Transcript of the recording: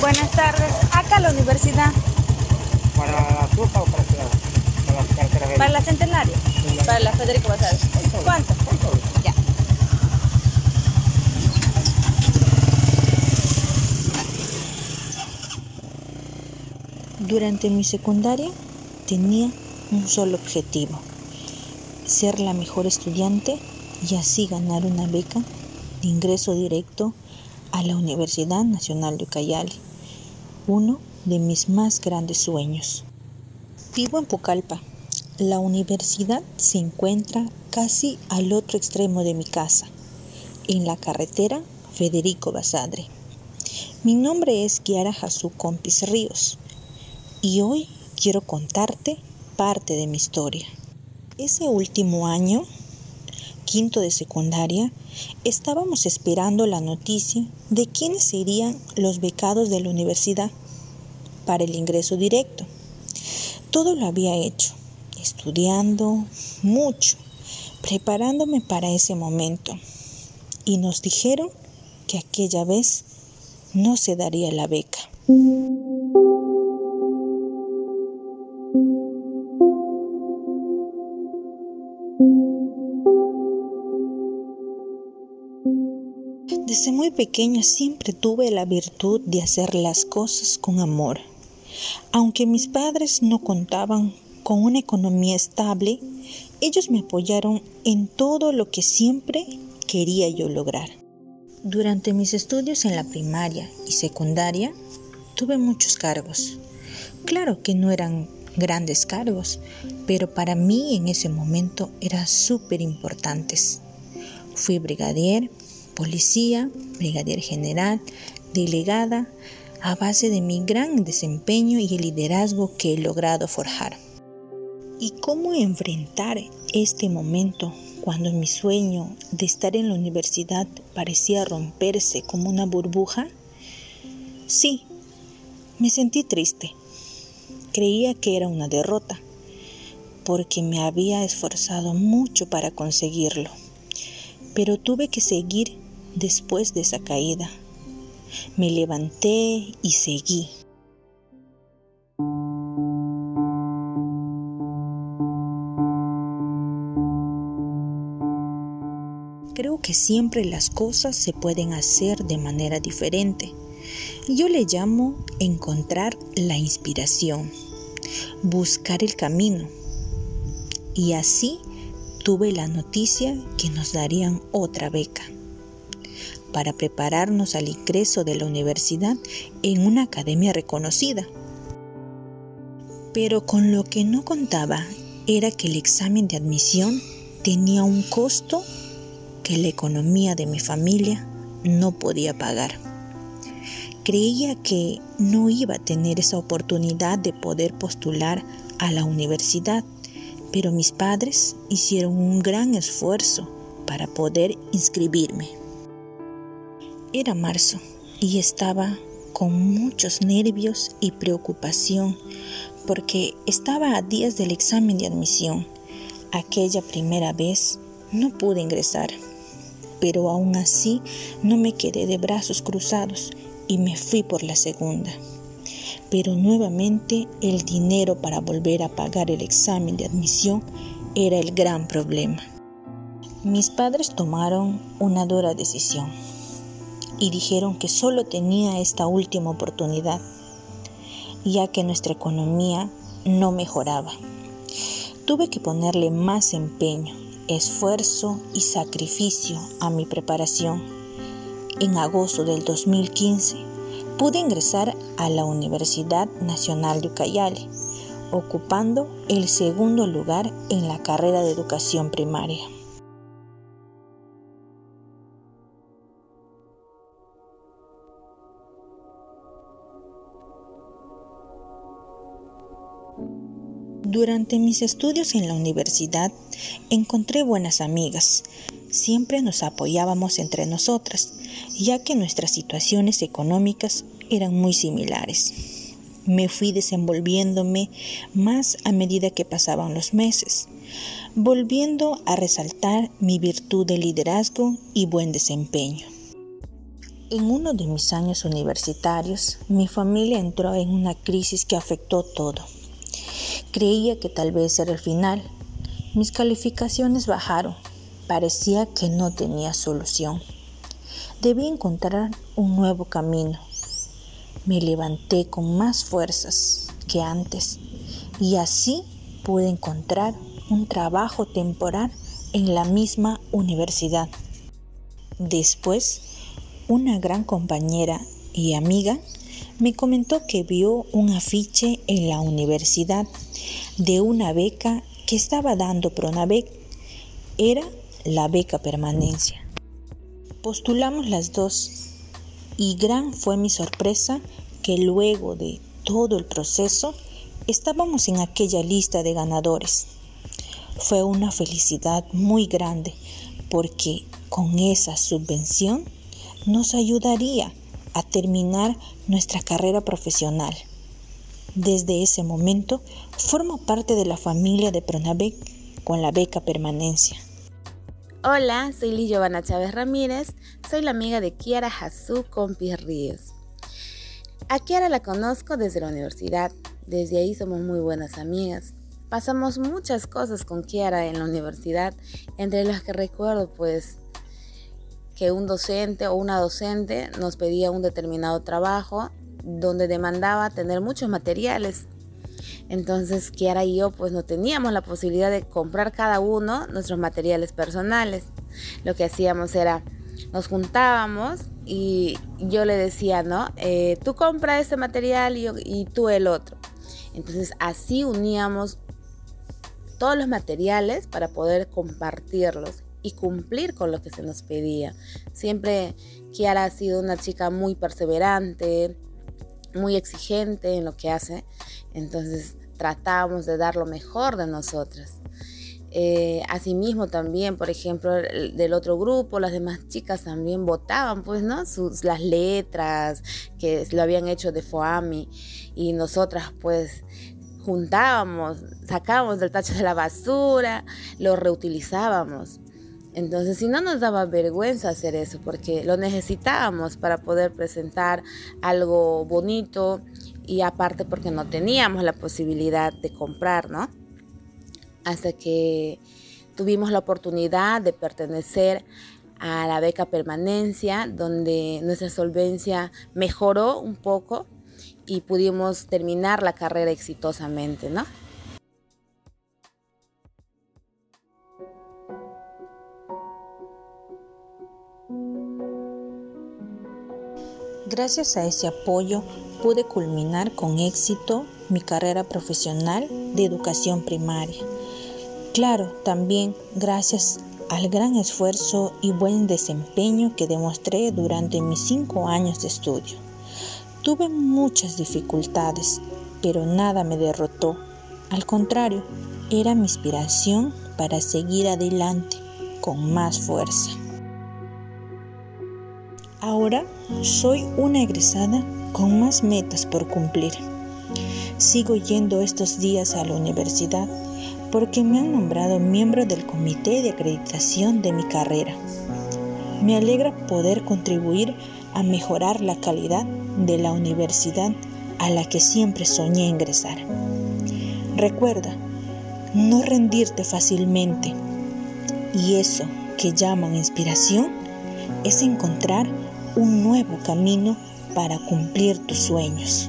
Buenas tardes. Acá la universidad. ¿Para la fruta o para, para, para, para, Para la centenaria. Para la Federico Basares. ¿Cuánto? Ya. Durante mi secundaria tenía un solo objetivo, ser la mejor estudiante y así ganar una beca de ingreso directo a la Universidad Nacional de Ucayali, uno de mis más grandes sueños. Vivo en Pucallpa. La universidad se encuentra casi al otro extremo de mi casa, en la carretera Federico Basadre. Mi nombre es Kiara Jasú Compis Ríos y hoy quiero contarte parte de mi historia. Ese último año, quinto de secundaria, estábamos esperando la noticia de quiénes serían los becados de la universidad para el ingreso directo. Todo lo había hecho, estudiando mucho, preparándome para ese momento. Y nos dijeron que aquella vez no se daría la beca. Desde muy pequeña siempre tuve la virtud de hacer las cosas con amor. Aunque mis padres no contaban con una economía estable, ellos me apoyaron en todo lo que siempre quería yo lograr. Durante mis estudios en la primaria y secundaria, tuve muchos cargos. Claro que no eran grandes cargos, pero para mí en ese momento eran súper importantes. Fui brigadier, policía, brigadier general, delegada, a base de mi gran desempeño y el liderazgo que he logrado forjar. ¿Y cómo enfrentar este momento cuando mi sueño de estar en la universidad parecía romperse como una burbuja? Sí, me sentí triste. Creía que era una derrota, porque me había esforzado mucho para conseguirlo. Pero tuve que seguir después de esa caída. Me levanté y seguí. Creo que siempre las cosas se pueden hacer de manera diferente. Yo le llamo encontrar la inspiración, buscar el camino. Y así tuve la noticia que nos darían otra beca para prepararnos al ingreso de la universidad en una academia reconocida. Pero con lo que no contaba era que el examen de admisión tenía un costo que la economía de mi familia no podía pagar. Creía que no iba a tener esa oportunidad de poder postular a la universidad, pero mis padres hicieron un gran esfuerzo para poder inscribirme. Era marzo y estaba con muchos nervios y preocupación porque estaba a días del examen de admisión. Aquella primera vez no pude ingresar, pero aún así no me quedé de brazos cruzados y me fui por la segunda. Pero nuevamente el dinero para volver a pagar el examen de admisión era el gran problema. Mis padres tomaron una dura decisión y dijeron que solo tenía esta última oportunidad, ya que nuestra economía no mejoraba. Tuve que ponerle más empeño, esfuerzo y sacrificio a mi preparación. En agosto del 2015 pude ingresar a la Universidad Nacional de Ucayali, ocupando el segundo lugar en la carrera de educación primaria. Durante mis estudios en la universidad encontré buenas amigas. Siempre nos apoyábamos entre nosotras, ya que nuestras situaciones económicas eran muy similares. Me fui desenvolviéndome más a medida que pasaban los meses, volviendo a resaltar mi virtud de liderazgo y buen desempeño. En uno de mis años universitarios, mi familia entró en una crisis que afectó todo. Creía que tal vez era el final. Mis calificaciones bajaron. Parecía que no tenía solución. Debí encontrar un nuevo camino. Me levanté con más fuerzas que antes y así pude encontrar un trabajo temporal en la misma universidad. Después, una gran compañera y amiga me comentó que vio un afiche en la universidad de una beca que estaba dando Pronavec. Era la beca permanencia. Postulamos las dos y gran fue mi sorpresa que luego de todo el proceso estábamos en aquella lista de ganadores. Fue una felicidad muy grande porque con esa subvención nos ayudaría a terminar nuestra carrera profesional. Desde ese momento formo parte de la familia de Pronavec con la beca permanencia. Hola, soy Liz Chávez Ramírez, soy la amiga de Kiara Hasú Compis Ríos. A Kiara la conozco desde la universidad, desde ahí somos muy buenas amigas. Pasamos muchas cosas con Kiara en la universidad, entre las que recuerdo pues que un docente o una docente nos pedía un determinado trabajo donde demandaba tener muchos materiales. Entonces Kiara y yo pues no teníamos la posibilidad de comprar cada uno nuestros materiales personales. Lo que hacíamos era, nos juntábamos y yo le decía, ¿no? Eh, tú compra este material y, y tú el otro. Entonces así uníamos todos los materiales para poder compartirlos y cumplir con lo que se nos pedía. Siempre Kiara ha sido una chica muy perseverante, muy exigente en lo que hace, entonces tratamos de dar lo mejor de nosotras. Eh, asimismo también, por ejemplo, del otro grupo, las demás chicas también votaban, pues, ¿no? Sus, las letras que lo habían hecho de FOAMI y nosotras, pues, juntábamos, sacábamos del tacho de la basura, lo reutilizábamos. Entonces, si no nos daba vergüenza hacer eso, porque lo necesitábamos para poder presentar algo bonito y aparte porque no teníamos la posibilidad de comprar, ¿no? Hasta que tuvimos la oportunidad de pertenecer a la beca permanencia, donde nuestra solvencia mejoró un poco y pudimos terminar la carrera exitosamente, ¿no? Gracias a ese apoyo pude culminar con éxito mi carrera profesional de educación primaria. Claro, también gracias al gran esfuerzo y buen desempeño que demostré durante mis cinco años de estudio. Tuve muchas dificultades, pero nada me derrotó. Al contrario, era mi inspiración para seguir adelante con más fuerza. Ahora soy una egresada con más metas por cumplir. Sigo yendo estos días a la universidad porque me han nombrado miembro del comité de acreditación de mi carrera. Me alegra poder contribuir a mejorar la calidad de la universidad a la que siempre soñé ingresar. Recuerda, no rendirte fácilmente. Y eso que llaman inspiración es encontrar un nuevo camino para cumplir tus sueños.